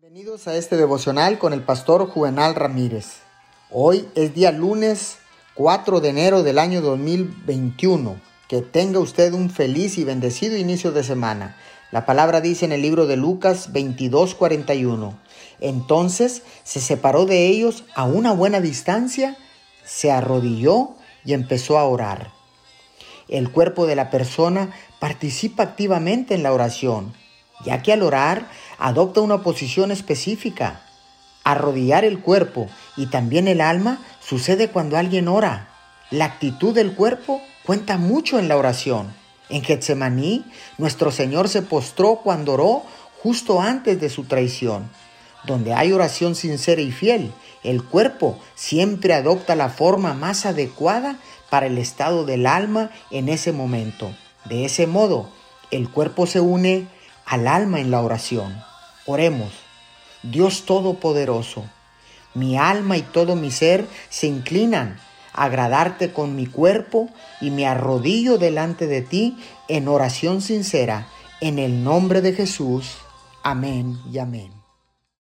Bienvenidos a este devocional con el pastor Juvenal Ramírez. Hoy es día lunes 4 de enero del año 2021. Que tenga usted un feliz y bendecido inicio de semana. La palabra dice en el libro de Lucas 22:41. Entonces se separó de ellos a una buena distancia, se arrodilló y empezó a orar. El cuerpo de la persona participa activamente en la oración, ya que al orar adopta una posición específica. Arrodillar el cuerpo y también el alma sucede cuando alguien ora. La actitud del cuerpo cuenta mucho en la oración. En Getsemaní, nuestro Señor se postró cuando oró justo antes de su traición. Donde hay oración sincera y fiel, el cuerpo siempre adopta la forma más adecuada para el estado del alma en ese momento. De ese modo, el cuerpo se une al alma en la oración. Oremos. Dios Todopoderoso, mi alma y todo mi ser se inclinan a agradarte con mi cuerpo y me arrodillo delante de ti en oración sincera, en el nombre de Jesús. Amén y amén.